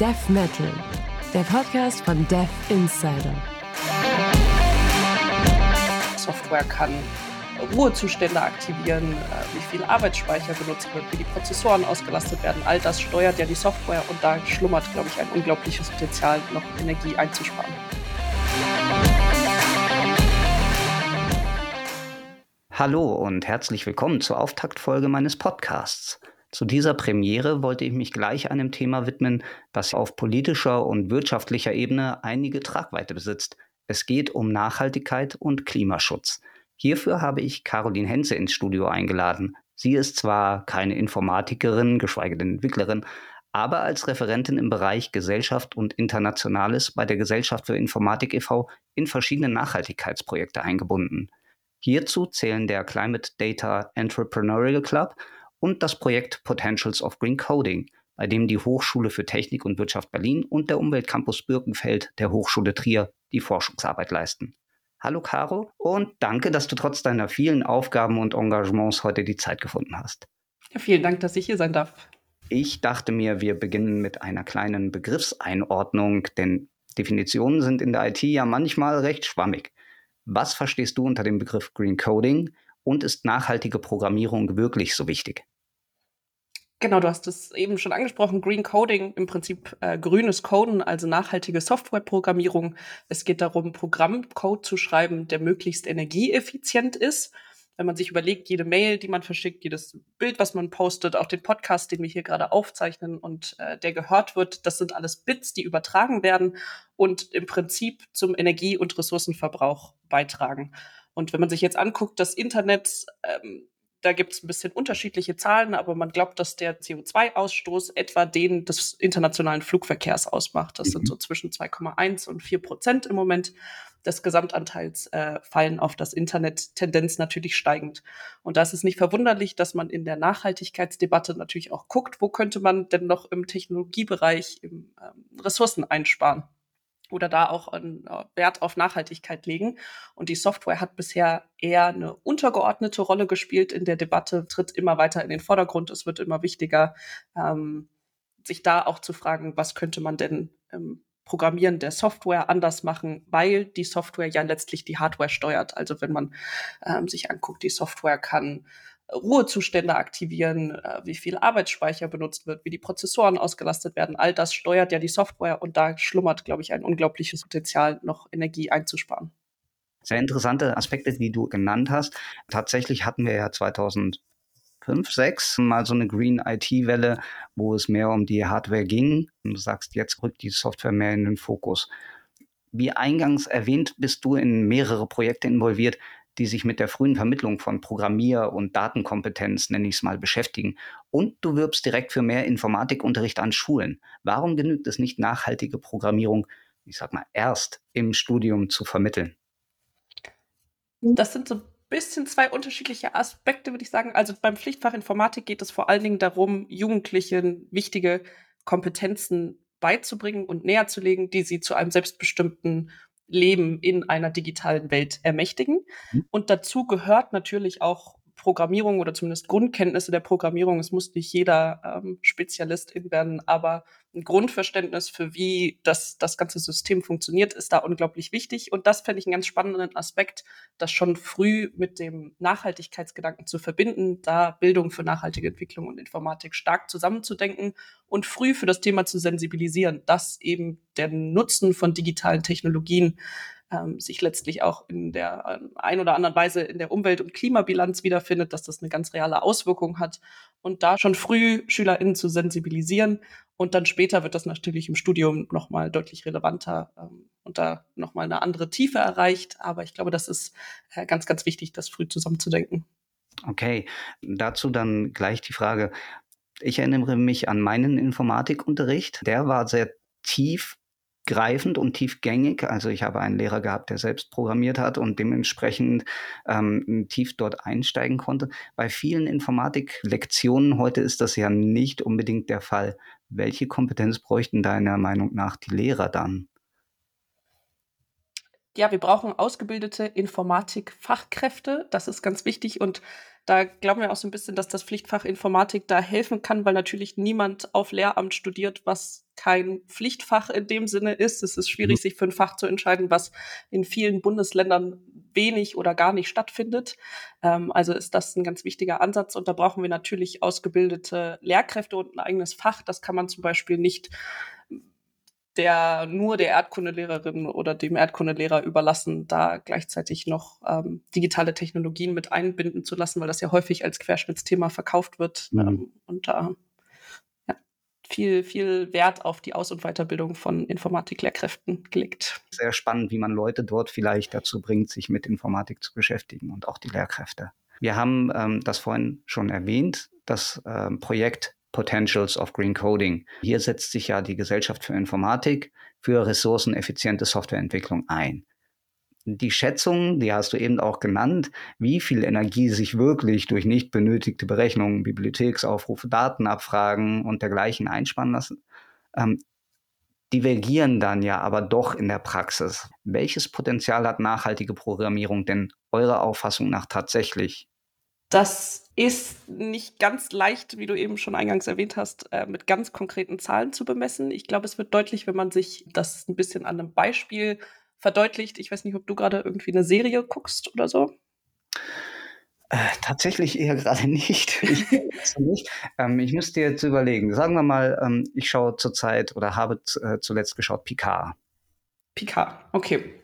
Dev Metal, der Podcast von Dev Insider. Software kann Ruhezustände aktivieren, äh, wie viel Arbeitsspeicher benutzt wird, wie die Prozessoren ausgelastet werden. All das steuert ja die Software und da schlummert, glaube ich, ein unglaubliches Potenzial, noch Energie einzusparen. Hallo und herzlich willkommen zur Auftaktfolge meines Podcasts. Zu dieser Premiere wollte ich mich gleich einem Thema widmen, das auf politischer und wirtschaftlicher Ebene einige Tragweite besitzt. Es geht um Nachhaltigkeit und Klimaschutz. Hierfür habe ich Caroline Henze ins Studio eingeladen. Sie ist zwar keine Informatikerin, geschweige denn Entwicklerin, aber als Referentin im Bereich Gesellschaft und Internationales bei der Gesellschaft für Informatik e.V. in verschiedene Nachhaltigkeitsprojekte eingebunden. Hierzu zählen der Climate Data Entrepreneurial Club und das Projekt Potentials of Green Coding, bei dem die Hochschule für Technik und Wirtschaft Berlin und der Umweltcampus Birkenfeld der Hochschule Trier die Forschungsarbeit leisten. Hallo Caro und danke, dass du trotz deiner vielen Aufgaben und Engagements heute die Zeit gefunden hast. Ja, vielen Dank, dass ich hier sein darf. Ich dachte mir, wir beginnen mit einer kleinen Begriffseinordnung, denn Definitionen sind in der IT ja manchmal recht schwammig. Was verstehst du unter dem Begriff Green Coding und ist nachhaltige Programmierung wirklich so wichtig? Genau, du hast es eben schon angesprochen. Green Coding, im Prinzip äh, grünes Coden, also nachhaltige Softwareprogrammierung. Es geht darum, Programmcode zu schreiben, der möglichst energieeffizient ist. Wenn man sich überlegt, jede Mail, die man verschickt, jedes Bild, was man postet, auch den Podcast, den wir hier gerade aufzeichnen und äh, der gehört wird, das sind alles Bits, die übertragen werden und im Prinzip zum Energie- und Ressourcenverbrauch beitragen. Und wenn man sich jetzt anguckt, das Internet ähm, da gibt es ein bisschen unterschiedliche Zahlen, aber man glaubt, dass der CO2-Ausstoß etwa den des internationalen Flugverkehrs ausmacht. Das mhm. sind so zwischen 2,1 und 4 Prozent im Moment des Gesamtanteils äh, fallen auf das Internet, Tendenz natürlich steigend. Und da ist es nicht verwunderlich, dass man in der Nachhaltigkeitsdebatte natürlich auch guckt, wo könnte man denn noch im Technologiebereich im, ähm, Ressourcen einsparen oder da auch einen äh, Wert auf Nachhaltigkeit legen. Und die Software hat bisher eher eine untergeordnete Rolle gespielt in der Debatte, tritt immer weiter in den Vordergrund. Es wird immer wichtiger, ähm, sich da auch zu fragen, was könnte man denn im Programmieren der Software anders machen, weil die Software ja letztlich die Hardware steuert. Also wenn man ähm, sich anguckt, die Software kann Ruhezustände aktivieren, äh, wie viel Arbeitsspeicher benutzt wird, wie die Prozessoren ausgelastet werden. All das steuert ja die Software und da schlummert, glaube ich, ein unglaubliches Potenzial, noch Energie einzusparen. Sehr interessante Aspekte, die du genannt hast. Tatsächlich hatten wir ja 2005, 6 mal so eine Green IT-Welle, wo es mehr um die Hardware ging. Und du sagst, jetzt rückt die Software mehr in den Fokus. Wie eingangs erwähnt, bist du in mehrere Projekte involviert, die sich mit der frühen Vermittlung von Programmier- und Datenkompetenz, nenne ich es mal, beschäftigen. Und du wirbst direkt für mehr Informatikunterricht an Schulen. Warum genügt es nicht, nachhaltige Programmierung, ich sag mal, erst im Studium zu vermitteln? Das sind so ein bisschen zwei unterschiedliche Aspekte, würde ich sagen. Also beim Pflichtfach Informatik geht es vor allen Dingen darum, Jugendlichen wichtige Kompetenzen beizubringen und näher zu legen, die sie zu einem selbstbestimmten Leben in einer digitalen Welt ermächtigen. Mhm. Und dazu gehört natürlich auch Programmierung oder zumindest Grundkenntnisse der Programmierung. Es muss nicht jeder ähm, Spezialistin werden, aber ein Grundverständnis für wie das, das ganze System funktioniert, ist da unglaublich wichtig. Und das fände ich einen ganz spannenden Aspekt, das schon früh mit dem Nachhaltigkeitsgedanken zu verbinden, da Bildung für nachhaltige Entwicklung und Informatik stark zusammenzudenken und früh für das Thema zu sensibilisieren, dass eben der Nutzen von digitalen Technologien ähm, sich letztlich auch in der äh, ein oder anderen Weise in der Umwelt- und Klimabilanz wiederfindet, dass das eine ganz reale Auswirkung hat. Und da schon früh SchülerInnen zu sensibilisieren. Und dann später wird das natürlich im Studium nochmal deutlich relevanter ähm, und da nochmal eine andere Tiefe erreicht. Aber ich glaube, das ist äh, ganz, ganz wichtig, das früh zusammenzudenken. Okay, dazu dann gleich die Frage. Ich erinnere mich an meinen Informatikunterricht. Der war sehr tief greifend und tiefgängig. Also ich habe einen Lehrer gehabt, der selbst programmiert hat und dementsprechend ähm, tief dort einsteigen konnte. Bei vielen Informatiklektionen heute ist das ja nicht unbedingt der Fall. Welche Kompetenz bräuchten deiner Meinung nach die Lehrer dann? Ja, wir brauchen ausgebildete Informatik-Fachkräfte. Das ist ganz wichtig und da glauben wir auch so ein bisschen, dass das Pflichtfach Informatik da helfen kann, weil natürlich niemand auf Lehramt studiert, was kein Pflichtfach in dem Sinne ist. Es ist schwierig, mhm. sich für ein Fach zu entscheiden, was in vielen Bundesländern wenig oder gar nicht stattfindet. Ähm, also ist das ein ganz wichtiger Ansatz. Und da brauchen wir natürlich ausgebildete Lehrkräfte und ein eigenes Fach. Das kann man zum Beispiel nicht der nur der Erdkundelehrerin oder dem Erdkundelehrer überlassen, da gleichzeitig noch ähm, digitale Technologien mit einbinden zu lassen, weil das ja häufig als Querschnittsthema verkauft wird mhm. ähm, und da ja, viel, viel Wert auf die Aus- und Weiterbildung von Informatiklehrkräften gelegt. Sehr spannend, wie man Leute dort vielleicht dazu bringt, sich mit Informatik zu beschäftigen und auch die Lehrkräfte. Wir haben ähm, das vorhin schon erwähnt, das ähm, Projekt Potentials of Green Coding. Hier setzt sich ja die Gesellschaft für Informatik für ressourceneffiziente Softwareentwicklung ein. Die Schätzung, die hast du eben auch genannt, wie viel Energie sich wirklich durch nicht benötigte Berechnungen, Bibliotheksaufrufe, Datenabfragen und dergleichen einsparen lassen, ähm, divergieren dann ja aber doch in der Praxis. Welches Potenzial hat nachhaltige Programmierung denn eurer Auffassung nach tatsächlich? Das ist nicht ganz leicht, wie du eben schon eingangs erwähnt hast, äh, mit ganz konkreten Zahlen zu bemessen. Ich glaube, es wird deutlich, wenn man sich das ein bisschen an einem Beispiel verdeutlicht. Ich weiß nicht, ob du gerade irgendwie eine Serie guckst oder so. Äh, tatsächlich eher gerade nicht. Ich, nicht. Ähm, ich müsste jetzt überlegen. Sagen wir mal, ähm, ich schaue zurzeit oder habe äh, zuletzt geschaut Picard. Picard, okay.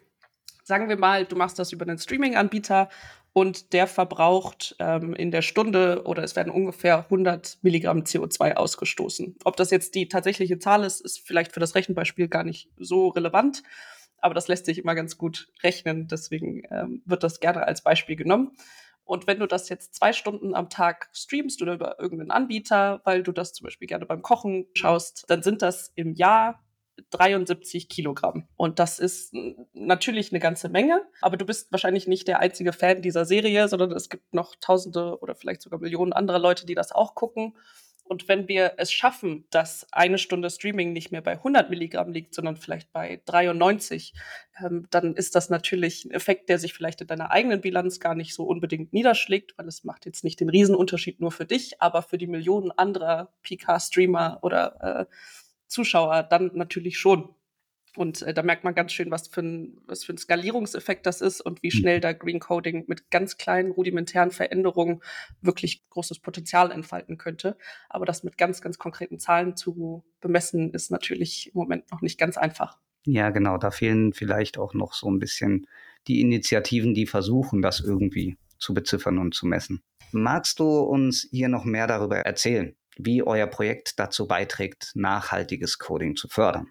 Sagen wir mal, du machst das über einen Streaming-Anbieter und der verbraucht ähm, in der Stunde oder es werden ungefähr 100 Milligramm CO2 ausgestoßen. Ob das jetzt die tatsächliche Zahl ist, ist vielleicht für das Rechenbeispiel gar nicht so relevant, aber das lässt sich immer ganz gut rechnen. Deswegen ähm, wird das gerne als Beispiel genommen. Und wenn du das jetzt zwei Stunden am Tag streamst oder über irgendeinen Anbieter, weil du das zum Beispiel gerne beim Kochen schaust, dann sind das im Jahr 73 Kilogramm. Und das ist natürlich eine ganze Menge, aber du bist wahrscheinlich nicht der einzige Fan dieser Serie, sondern es gibt noch Tausende oder vielleicht sogar Millionen anderer Leute, die das auch gucken. Und wenn wir es schaffen, dass eine Stunde Streaming nicht mehr bei 100 Milligramm liegt, sondern vielleicht bei 93, ähm, dann ist das natürlich ein Effekt, der sich vielleicht in deiner eigenen Bilanz gar nicht so unbedingt niederschlägt, weil es macht jetzt nicht den Riesenunterschied nur für dich, aber für die Millionen anderer PK-Streamer oder äh, Zuschauer dann natürlich schon. Und äh, da merkt man ganz schön, was für, ein, was für ein Skalierungseffekt das ist und wie mhm. schnell da Green Coding mit ganz kleinen rudimentären Veränderungen wirklich großes Potenzial entfalten könnte. Aber das mit ganz, ganz konkreten Zahlen zu bemessen, ist natürlich im Moment noch nicht ganz einfach. Ja, genau. Da fehlen vielleicht auch noch so ein bisschen die Initiativen, die versuchen, das irgendwie zu beziffern und zu messen. Magst du uns hier noch mehr darüber erzählen? Wie euer Projekt dazu beiträgt, nachhaltiges Coding zu fördern.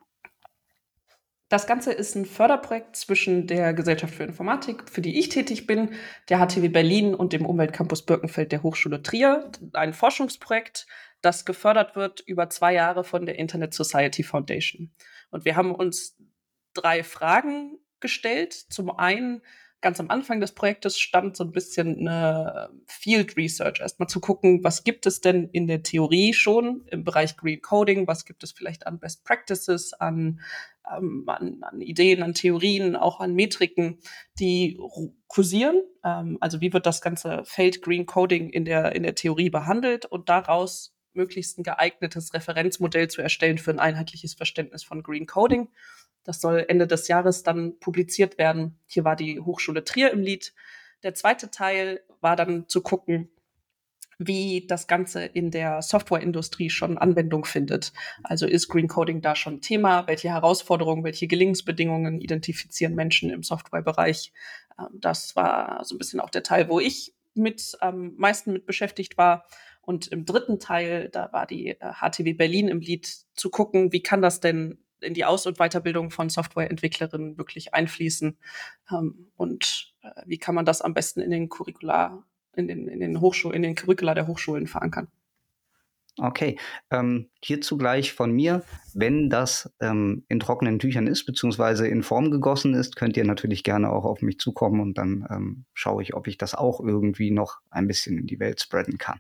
Das Ganze ist ein Förderprojekt zwischen der Gesellschaft für Informatik, für die ich tätig bin, der HTW Berlin und dem Umweltcampus Birkenfeld der Hochschule Trier. Ein Forschungsprojekt, das gefördert wird über zwei Jahre von der Internet Society Foundation. Und wir haben uns drei Fragen gestellt. Zum einen, ganz am Anfang des Projektes stand so ein bisschen eine Field Research, erstmal zu gucken, was gibt es denn in der Theorie schon im Bereich Green Coding, was gibt es vielleicht an Best Practices, an, ähm, an, an Ideen, an Theorien, auch an Metriken, die kursieren. Ähm, also wie wird das ganze Feld Green Coding in der, in der Theorie behandelt und daraus möglichst ein geeignetes Referenzmodell zu erstellen für ein einheitliches Verständnis von Green Coding. Das soll Ende des Jahres dann publiziert werden. Hier war die Hochschule Trier im Lied. Der zweite Teil war dann zu gucken, wie das Ganze in der Softwareindustrie schon Anwendung findet. Also ist Green Coding da schon Thema? Welche Herausforderungen, welche Gelingensbedingungen identifizieren Menschen im Softwarebereich? Ähm, das war so ein bisschen auch der Teil, wo ich mit am meisten mit beschäftigt war. Und im dritten Teil, da war die HTW äh, Berlin im Lied zu gucken, wie kann das denn in die Aus- und Weiterbildung von Softwareentwicklerinnen wirklich einfließen ähm, und äh, wie kann man das am besten in den Curricula, in den, in den Hochschulen, in den Curricula der Hochschulen verankern. Okay, ähm, hierzu gleich von mir, wenn das ähm, in trockenen Tüchern ist, beziehungsweise in Form gegossen ist, könnt ihr natürlich gerne auch auf mich zukommen und dann ähm, schaue ich, ob ich das auch irgendwie noch ein bisschen in die Welt spreaden kann.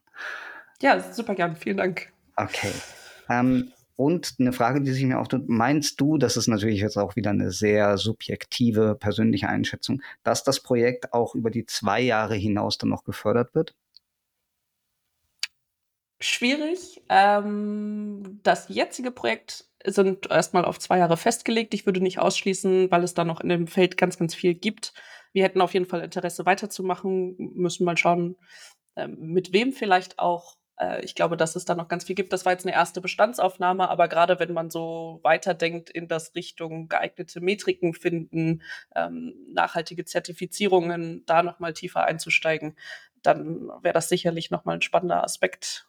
Ja, super gern, vielen Dank. Okay. Ähm, Und eine Frage, die sich mir auch tut, meinst du, das ist natürlich jetzt auch wieder eine sehr subjektive persönliche Einschätzung, dass das Projekt auch über die zwei Jahre hinaus dann noch gefördert wird? Schwierig. Ähm, das jetzige Projekt sind erstmal auf zwei Jahre festgelegt. Ich würde nicht ausschließen, weil es da noch in dem Feld ganz, ganz viel gibt. Wir hätten auf jeden Fall Interesse weiterzumachen, müssen mal schauen, ähm, mit wem vielleicht auch. Äh, ich glaube, dass es da noch ganz viel gibt. Das war jetzt eine erste Bestandsaufnahme, aber gerade wenn man so weiterdenkt in das Richtung geeignete Metriken finden, ähm, nachhaltige Zertifizierungen, da noch mal tiefer einzusteigen, dann wäre das sicherlich noch mal ein spannender Aspekt.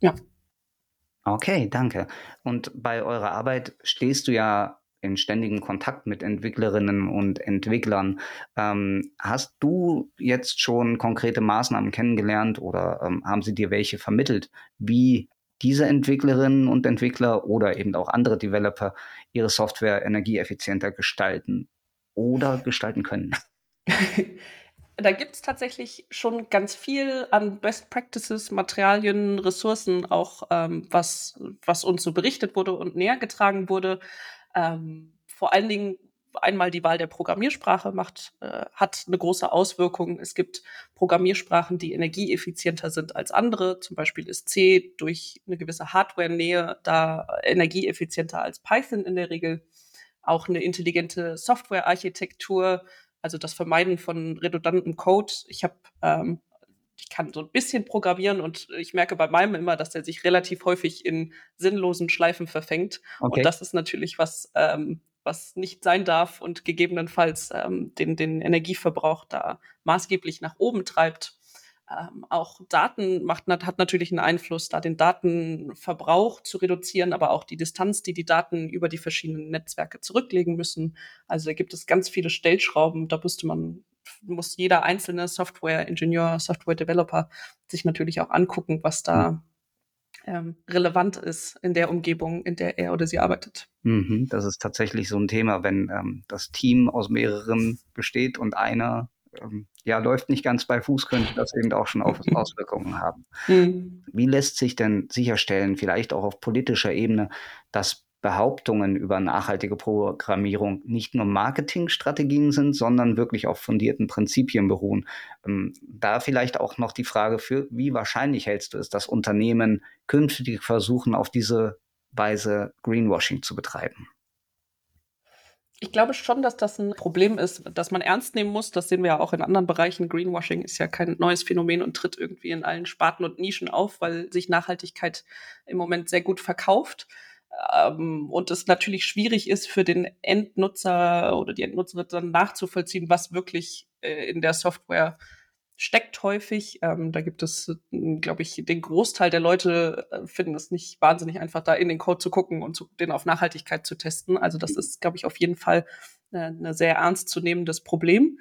Ja. Okay, danke. Und bei eurer Arbeit stehst du ja in ständigem Kontakt mit Entwicklerinnen und Entwicklern. Ähm, hast du jetzt schon konkrete Maßnahmen kennengelernt oder ähm, haben sie dir welche vermittelt, wie diese Entwicklerinnen und Entwickler oder eben auch andere Developer ihre Software energieeffizienter gestalten oder gestalten können? da gibt es tatsächlich schon ganz viel an Best Practices, Materialien, Ressourcen, auch ähm, was, was uns so berichtet wurde und näher getragen wurde. Ähm, vor allen Dingen einmal die Wahl der Programmiersprache macht, äh, hat eine große Auswirkung. Es gibt Programmiersprachen, die energieeffizienter sind als andere. Zum Beispiel ist C durch eine gewisse Hardware-Nähe da energieeffizienter als Python in der Regel. Auch eine intelligente Software-Architektur also das Vermeiden von redundantem Code. Ich habe ähm, ich kann so ein bisschen programmieren und ich merke bei meinem immer, dass er sich relativ häufig in sinnlosen Schleifen verfängt. Okay. Und das ist natürlich was, ähm, was nicht sein darf und gegebenenfalls ähm, den, den Energieverbrauch da maßgeblich nach oben treibt. Ähm, auch Daten macht, hat natürlich einen Einfluss, da den Datenverbrauch zu reduzieren, aber auch die Distanz, die die Daten über die verschiedenen Netzwerke zurücklegen müssen. Also da gibt es ganz viele Stellschrauben. Da müsste man, muss jeder einzelne Software-Ingenieur, Software-Developer sich natürlich auch angucken, was da mhm. ähm, relevant ist in der Umgebung, in der er oder sie arbeitet. Mhm, das ist tatsächlich so ein Thema, wenn ähm, das Team aus mehreren besteht und einer ähm, ja, läuft nicht ganz bei Fuß, könnte das eben auch schon auf Auswirkungen haben. Mhm. Wie lässt sich denn sicherstellen, vielleicht auch auf politischer Ebene, dass Behauptungen über nachhaltige Programmierung nicht nur Marketingstrategien sind, sondern wirklich auf fundierten Prinzipien beruhen. Ähm, da vielleicht auch noch die Frage für, wie wahrscheinlich hältst du es, dass Unternehmen künftig versuchen, auf diese Weise Greenwashing zu betreiben? Ich glaube schon, dass das ein Problem ist, das man ernst nehmen muss. Das sehen wir ja auch in anderen Bereichen. Greenwashing ist ja kein neues Phänomen und tritt irgendwie in allen Sparten und Nischen auf, weil sich Nachhaltigkeit im Moment sehr gut verkauft. Ähm, und es natürlich schwierig ist für den Endnutzer oder die Endnutzerin dann nachzuvollziehen, was wirklich äh, in der Software steckt häufig. Ähm, da gibt es, äh, glaube ich, den Großteil der Leute äh, finden es nicht wahnsinnig einfach, da in den Code zu gucken und zu, den auf Nachhaltigkeit zu testen. Also das ist, glaube ich, auf jeden Fall äh, ein sehr ernstzunehmendes Problem.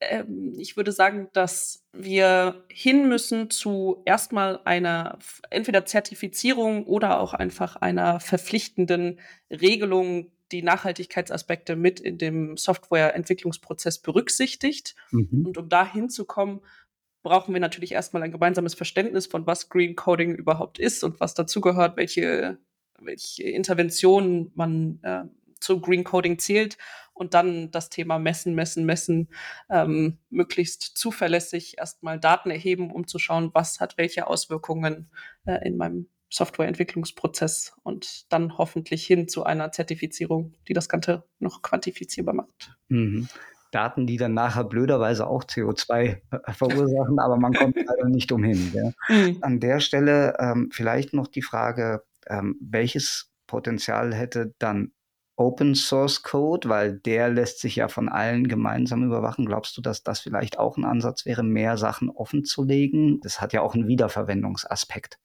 Ähm, ich würde sagen, dass wir hin müssen zu erstmal einer entweder Zertifizierung oder auch einfach einer verpflichtenden Regelung die Nachhaltigkeitsaspekte mit in dem Softwareentwicklungsprozess berücksichtigt. Mhm. Und um da hinzukommen, brauchen wir natürlich erstmal ein gemeinsames Verständnis von, was Green Coding überhaupt ist und was dazugehört, welche, welche Interventionen man äh, zu Green Coding zählt und dann das Thema Messen, Messen, Messen, ähm, möglichst zuverlässig erstmal Daten erheben, um zu schauen, was hat welche Auswirkungen äh, in meinem Softwareentwicklungsprozess und dann hoffentlich hin zu einer Zertifizierung, die das Ganze noch quantifizierbar macht. Mhm. Daten, die dann nachher blöderweise auch CO2 äh, verursachen, aber man kommt leider nicht umhin. Ja. Mhm. An der Stelle ähm, vielleicht noch die Frage, ähm, welches Potenzial hätte dann Open Source Code, weil der lässt sich ja von allen gemeinsam überwachen. Glaubst du, dass das vielleicht auch ein Ansatz wäre, mehr Sachen offen zu legen? Das hat ja auch einen Wiederverwendungsaspekt.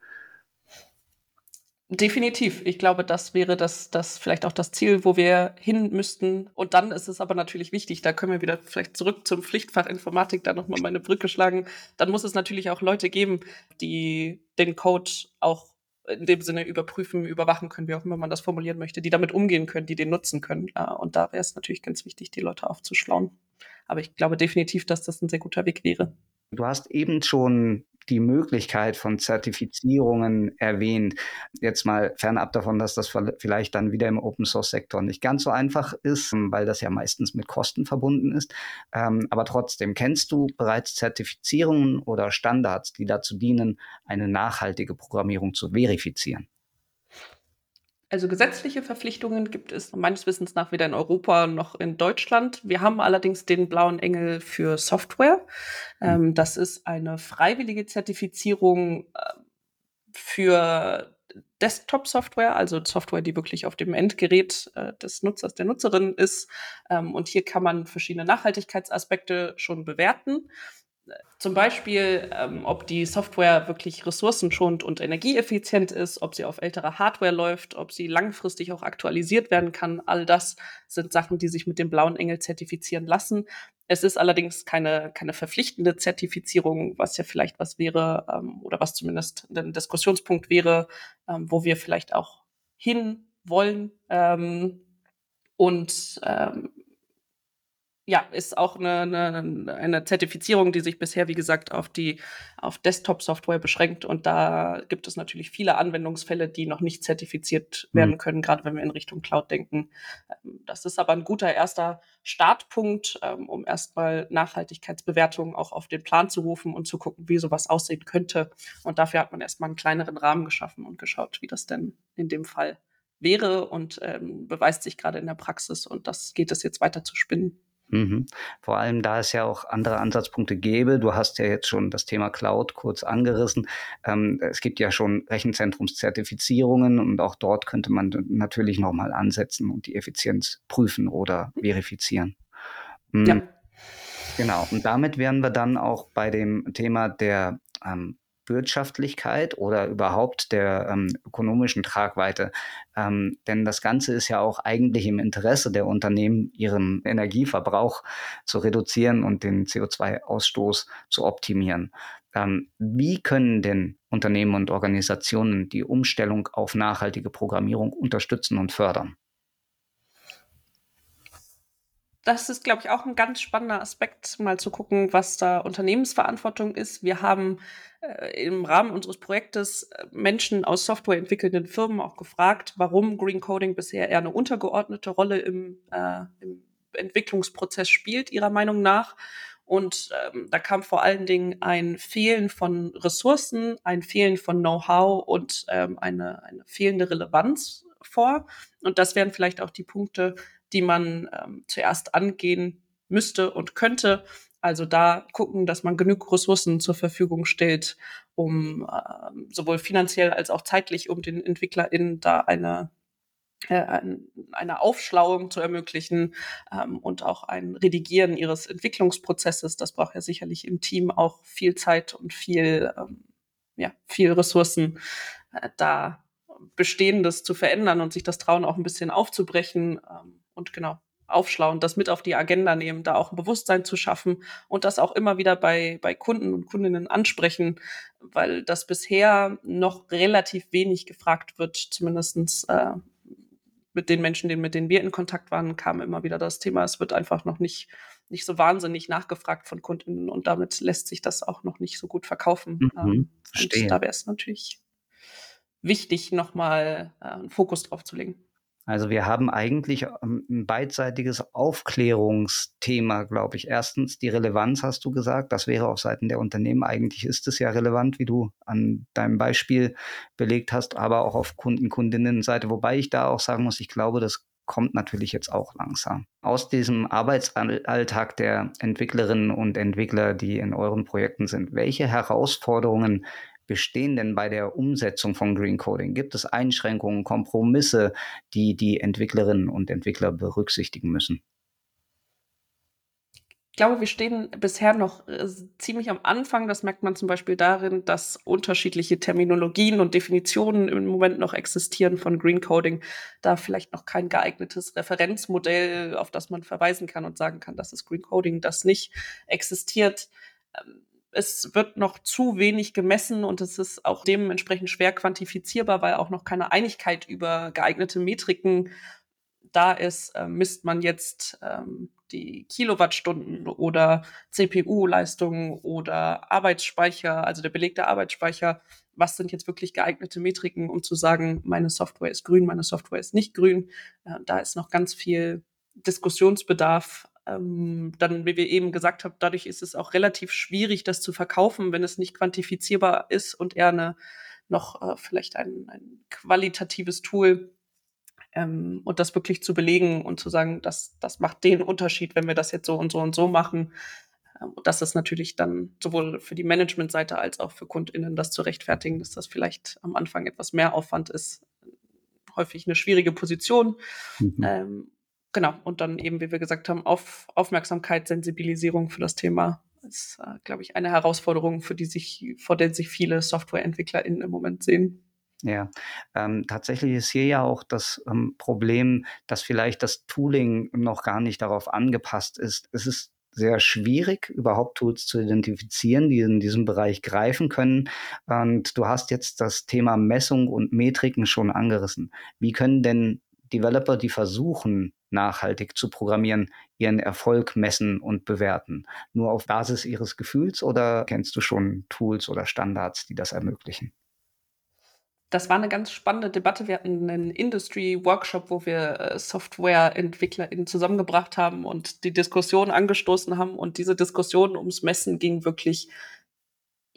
Definitiv. Ich glaube, das wäre das, das vielleicht auch das Ziel, wo wir hin müssten. Und dann ist es aber natürlich wichtig, da können wir wieder vielleicht zurück zum Pflichtfach Informatik da nochmal meine Brücke schlagen. Dann muss es natürlich auch Leute geben, die den Code auch in dem Sinne überprüfen, überwachen können, wie auch immer man das formulieren möchte, die damit umgehen können, die den nutzen können. Und da wäre es natürlich ganz wichtig, die Leute aufzuschlauen. Aber ich glaube definitiv, dass das ein sehr guter Weg wäre. Du hast eben schon die Möglichkeit von Zertifizierungen erwähnt. Jetzt mal fernab davon, dass das vielleicht dann wieder im Open Source Sektor nicht ganz so einfach ist, weil das ja meistens mit Kosten verbunden ist. Ähm, aber trotzdem, kennst du bereits Zertifizierungen oder Standards, die dazu dienen, eine nachhaltige Programmierung zu verifizieren? Also gesetzliche Verpflichtungen gibt es meines Wissens nach weder in Europa noch in Deutschland. Wir haben allerdings den blauen Engel für Software. Hm. Ähm, das ist eine freiwillige Zertifizierung äh, für Desktop-Software, also Software, die wirklich auf dem Endgerät äh, des Nutzers, der Nutzerin ist. Ähm, und hier kann man verschiedene Nachhaltigkeitsaspekte schon bewerten zum Beispiel, ähm, ob die Software wirklich ressourcenschonend und energieeffizient ist, ob sie auf älterer Hardware läuft, ob sie langfristig auch aktualisiert werden kann. All das sind Sachen, die sich mit dem blauen Engel zertifizieren lassen. Es ist allerdings keine, keine verpflichtende Zertifizierung, was ja vielleicht was wäre ähm, oder was zumindest ein Diskussionspunkt wäre, ähm, wo wir vielleicht auch hin wollen. Ähm, und ähm, ja, ist auch eine, eine, eine Zertifizierung, die sich bisher, wie gesagt, auf die auf Desktop-Software beschränkt. Und da gibt es natürlich viele Anwendungsfälle, die noch nicht zertifiziert mhm. werden können, gerade wenn wir in Richtung Cloud denken. Ähm, das ist aber ein guter erster Startpunkt, ähm, um erstmal Nachhaltigkeitsbewertungen auch auf den Plan zu rufen und zu gucken, wie sowas aussehen könnte. Und dafür hat man erstmal einen kleineren Rahmen geschaffen und geschaut, wie das denn in dem Fall wäre und ähm, beweist sich gerade in der Praxis. Und das geht es jetzt weiter zu spinnen. Mhm. Vor allem, da es ja auch andere Ansatzpunkte gäbe. Du hast ja jetzt schon das Thema Cloud kurz angerissen. Ähm, es gibt ja schon Rechenzentrumszertifizierungen und auch dort könnte man natürlich nochmal ansetzen und die Effizienz prüfen oder verifizieren. Mhm. Ja. Genau. Und damit wären wir dann auch bei dem Thema der ähm, Wirtschaftlichkeit oder überhaupt der ähm, ökonomischen Tragweite. Ähm, denn das Ganze ist ja auch eigentlich im Interesse der Unternehmen, ihren Energieverbrauch zu reduzieren und den CO2-Ausstoß zu optimieren. Ähm, wie können denn Unternehmen und Organisationen die Umstellung auf nachhaltige Programmierung unterstützen und fördern? Das ist, glaube ich, auch ein ganz spannender Aspekt, mal zu gucken, was da Unternehmensverantwortung ist. Wir haben äh, im Rahmen unseres Projektes äh, Menschen aus softwareentwickelnden Firmen auch gefragt, warum Green Coding bisher eher eine untergeordnete Rolle im, äh, im Entwicklungsprozess spielt, ihrer Meinung nach. Und ähm, da kam vor allen Dingen ein Fehlen von Ressourcen, ein Fehlen von Know-how und ähm, eine, eine fehlende Relevanz vor. Und das wären vielleicht auch die Punkte, die man ähm, zuerst angehen müsste und könnte. Also da gucken, dass man genug Ressourcen zur Verfügung stellt, um äh, sowohl finanziell als auch zeitlich, um den EntwicklerInnen da eine äh, eine Aufschlauung zu ermöglichen ähm, und auch ein Redigieren ihres Entwicklungsprozesses. Das braucht ja sicherlich im Team auch viel Zeit und viel, ähm, ja, viel Ressourcen, äh, da Bestehendes zu verändern und sich das trauen, auch ein bisschen aufzubrechen. Ähm, und genau aufschlauen, das mit auf die Agenda nehmen, da auch ein Bewusstsein zu schaffen und das auch immer wieder bei, bei Kunden und Kundinnen ansprechen, weil das bisher noch relativ wenig gefragt wird, zumindestens äh, mit den Menschen, mit denen wir in Kontakt waren, kam immer wieder das Thema, es wird einfach noch nicht, nicht so wahnsinnig nachgefragt von Kundinnen und damit lässt sich das auch noch nicht so gut verkaufen. Mhm, ähm, und da wäre es natürlich wichtig, nochmal äh, einen Fokus drauf zu legen. Also wir haben eigentlich ähm, ein beidseitiges Aufklärungsthema, glaube ich. Erstens die Relevanz, hast du gesagt. Das wäre auf Seiten der Unternehmen. Eigentlich ist es ja relevant, wie du an deinem Beispiel belegt hast, aber auch auf Kunden, Kundinnenseite. Wobei ich da auch sagen muss, ich glaube, das kommt natürlich jetzt auch langsam. Aus diesem Arbeitsalltag der Entwicklerinnen und Entwickler, die in euren Projekten sind, welche Herausforderungen bestehen denn bei der Umsetzung von Green Coding? Gibt es Einschränkungen, Kompromisse, die die Entwicklerinnen und Entwickler berücksichtigen müssen? Ich glaube, wir stehen bisher noch äh, ziemlich am Anfang. Das merkt man zum Beispiel darin, dass unterschiedliche Terminologien und Definitionen im Moment noch existieren von Green Coding. Da vielleicht noch kein geeignetes Referenzmodell, auf das man verweisen kann und sagen kann, das ist Green Coding, das nicht existiert. Ähm, es wird noch zu wenig gemessen und es ist auch dementsprechend schwer quantifizierbar, weil auch noch keine Einigkeit über geeignete Metriken da ist. Äh, misst man jetzt ähm, die Kilowattstunden oder CPU-Leistung oder Arbeitsspeicher, also der belegte Arbeitsspeicher. Was sind jetzt wirklich geeignete Metriken, um zu sagen, meine Software ist grün, meine Software ist nicht grün? Äh, da ist noch ganz viel Diskussionsbedarf. Ähm, dann, wie wir eben gesagt haben, dadurch ist es auch relativ schwierig, das zu verkaufen, wenn es nicht quantifizierbar ist und eher eine noch äh, vielleicht ein, ein qualitatives Tool ähm, und das wirklich zu belegen und zu sagen, das, das macht den Unterschied, wenn wir das jetzt so und so und so machen. Ähm, und das ist natürlich dann sowohl für die Managementseite als auch für KundInnen das zu rechtfertigen, dass das vielleicht am Anfang etwas mehr Aufwand ist. Häufig eine schwierige Position. Mhm. Ähm, genau. Und dann eben, wie wir gesagt haben, auf Aufmerksamkeit, Sensibilisierung für das Thema ist, äh, glaube ich, eine Herausforderung, für die sich, vor der sich viele SoftwareentwicklerInnen im Moment sehen. Ja, ähm, tatsächlich ist hier ja auch das ähm, Problem, dass vielleicht das Tooling noch gar nicht darauf angepasst ist. Es ist sehr schwierig, überhaupt Tools zu identifizieren, die in diesem Bereich greifen können. Und du hast jetzt das Thema Messung und Metriken schon angerissen. Wie können denn Developer, die versuchen, nachhaltig zu programmieren, ihren Erfolg messen und bewerten? Nur auf Basis ihres Gefühls oder kennst du schon Tools oder Standards, die das ermöglichen? das war eine ganz spannende Debatte. Wir hatten einen Industry-Workshop, wo wir äh, SoftwareentwicklerInnen zusammengebracht haben und die Diskussion angestoßen haben. Und diese Diskussion ums Messen ging wirklich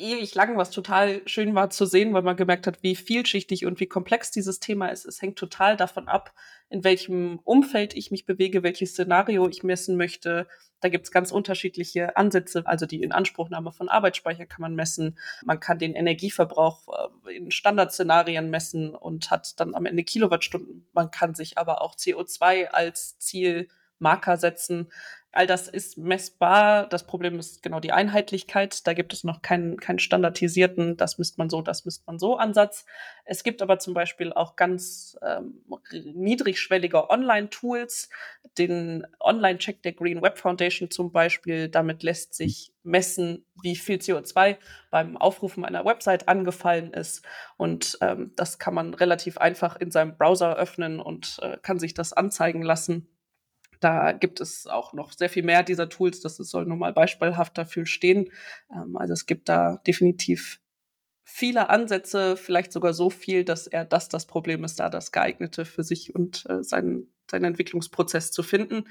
ewig lang, was total schön war zu sehen, weil man gemerkt hat, wie vielschichtig und wie komplex dieses Thema ist. Es hängt total davon ab, in welchem Umfeld ich mich bewege, welches Szenario ich messen möchte. Da gibt es ganz unterschiedliche Ansätze. Also die Inanspruchnahme von Arbeitsspeicher kann man messen. Man kann den Energieverbrauch äh, in Standardszenarien messen und hat dann am Ende Kilowattstunden. Man kann sich aber auch CO2 als Zielmarker setzen. All das ist messbar. Das Problem ist genau die Einheitlichkeit. Da gibt es noch keinen, keinen standardisierten, das misst man so, das misst man so Ansatz. Es gibt aber zum Beispiel auch ganz ähm, niedrigschwellige Online-Tools, den Online-Check der Green Web Foundation zum Beispiel. Damit lässt sich messen, wie viel CO2 beim Aufrufen einer Website angefallen ist. Und ähm, das kann man relativ einfach in seinem Browser öffnen und äh, kann sich das anzeigen lassen. Da gibt es auch noch sehr viel mehr dieser Tools. Das soll nur mal beispielhaft dafür stehen. Ähm, also es gibt da definitiv viele Ansätze, vielleicht sogar so viel, dass er das das Problem ist, da das geeignete für sich und äh, seinen, seinen Entwicklungsprozess zu finden.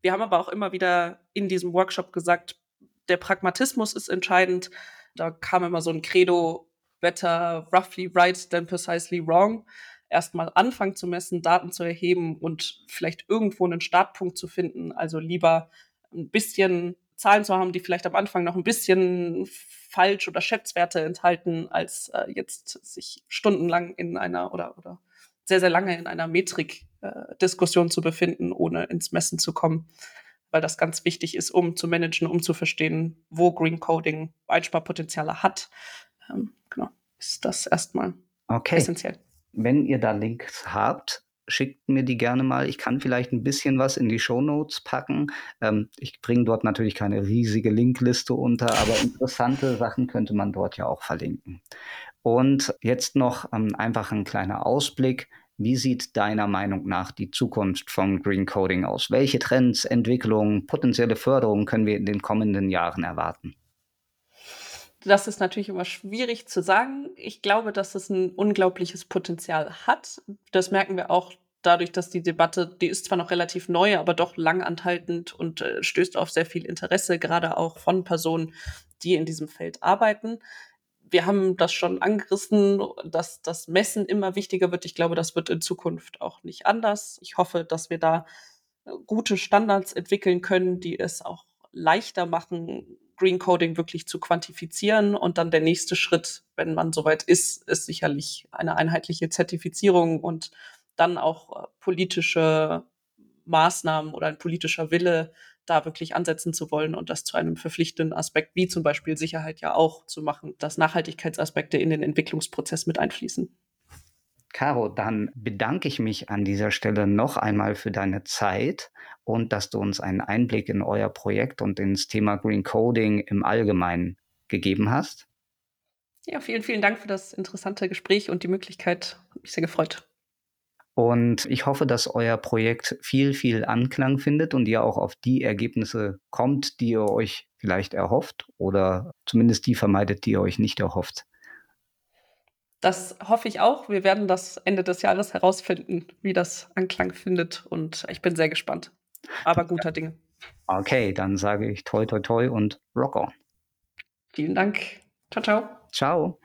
Wir haben aber auch immer wieder in diesem Workshop gesagt, der Pragmatismus ist entscheidend. Da kam immer so ein Credo, better roughly right than precisely wrong erstmal anfangen zu messen, Daten zu erheben und vielleicht irgendwo einen Startpunkt zu finden. Also lieber ein bisschen Zahlen zu haben, die vielleicht am Anfang noch ein bisschen falsch oder Schätzwerte enthalten, als äh, jetzt sich stundenlang in einer oder, oder sehr, sehr lange in einer Metrik-Diskussion äh, zu befinden, ohne ins Messen zu kommen. Weil das ganz wichtig ist, um zu managen, um zu verstehen, wo Green Coding Einsparpotenziale hat. Ähm, genau, ist das erstmal okay. essentiell wenn ihr da Links habt, schickt mir die gerne mal. Ich kann vielleicht ein bisschen was in die Show Notes packen. Ähm, ich bringe dort natürlich keine riesige Linkliste unter, aber interessante Sachen könnte man dort ja auch verlinken. Und jetzt noch ähm, einfach ein kleiner Ausblick. Wie sieht deiner Meinung nach die Zukunft von Green Coding aus? Welche Trends, Entwicklungen, potenzielle Förderungen können wir in den kommenden Jahren erwarten? Das ist natürlich immer schwierig zu sagen. Ich glaube, dass es ein unglaubliches Potenzial hat. Das merken wir auch dadurch, dass die Debatte, die ist zwar noch relativ neu, aber doch langanhaltend und äh, stößt auf sehr viel Interesse, gerade auch von Personen, die in diesem Feld arbeiten. Wir haben das schon angerissen, dass das Messen immer wichtiger wird. Ich glaube, das wird in Zukunft auch nicht anders. Ich hoffe, dass wir da äh, gute Standards entwickeln können, die es auch leichter machen, Green Coding wirklich zu quantifizieren. Und dann der nächste Schritt, wenn man soweit ist, ist sicherlich eine einheitliche Zertifizierung und dann auch äh, politische Maßnahmen oder ein politischer Wille, da wirklich ansetzen zu wollen und das zu einem verpflichtenden Aspekt, wie zum Beispiel Sicherheit ja auch zu machen, dass Nachhaltigkeitsaspekte in den Entwicklungsprozess mit einfließen. Caro, dann bedanke ich mich an dieser Stelle noch einmal für deine Zeit und dass du uns einen Einblick in euer Projekt und ins Thema Green Coding im Allgemeinen gegeben hast. Ja, vielen, vielen Dank für das interessante Gespräch und die Möglichkeit. Hat mich sehr gefreut. Und ich hoffe, dass euer Projekt viel, viel Anklang findet und ihr auch auf die Ergebnisse kommt, die ihr euch vielleicht erhofft oder zumindest die vermeidet, die ihr euch nicht erhofft. Das hoffe ich auch. Wir werden das Ende des Jahres herausfinden, wie das Anklang findet. Und ich bin sehr gespannt. Aber guter Dinge. Okay, dann sage ich toi toi toi und rock on. Vielen Dank. Ciao, ciao. Ciao.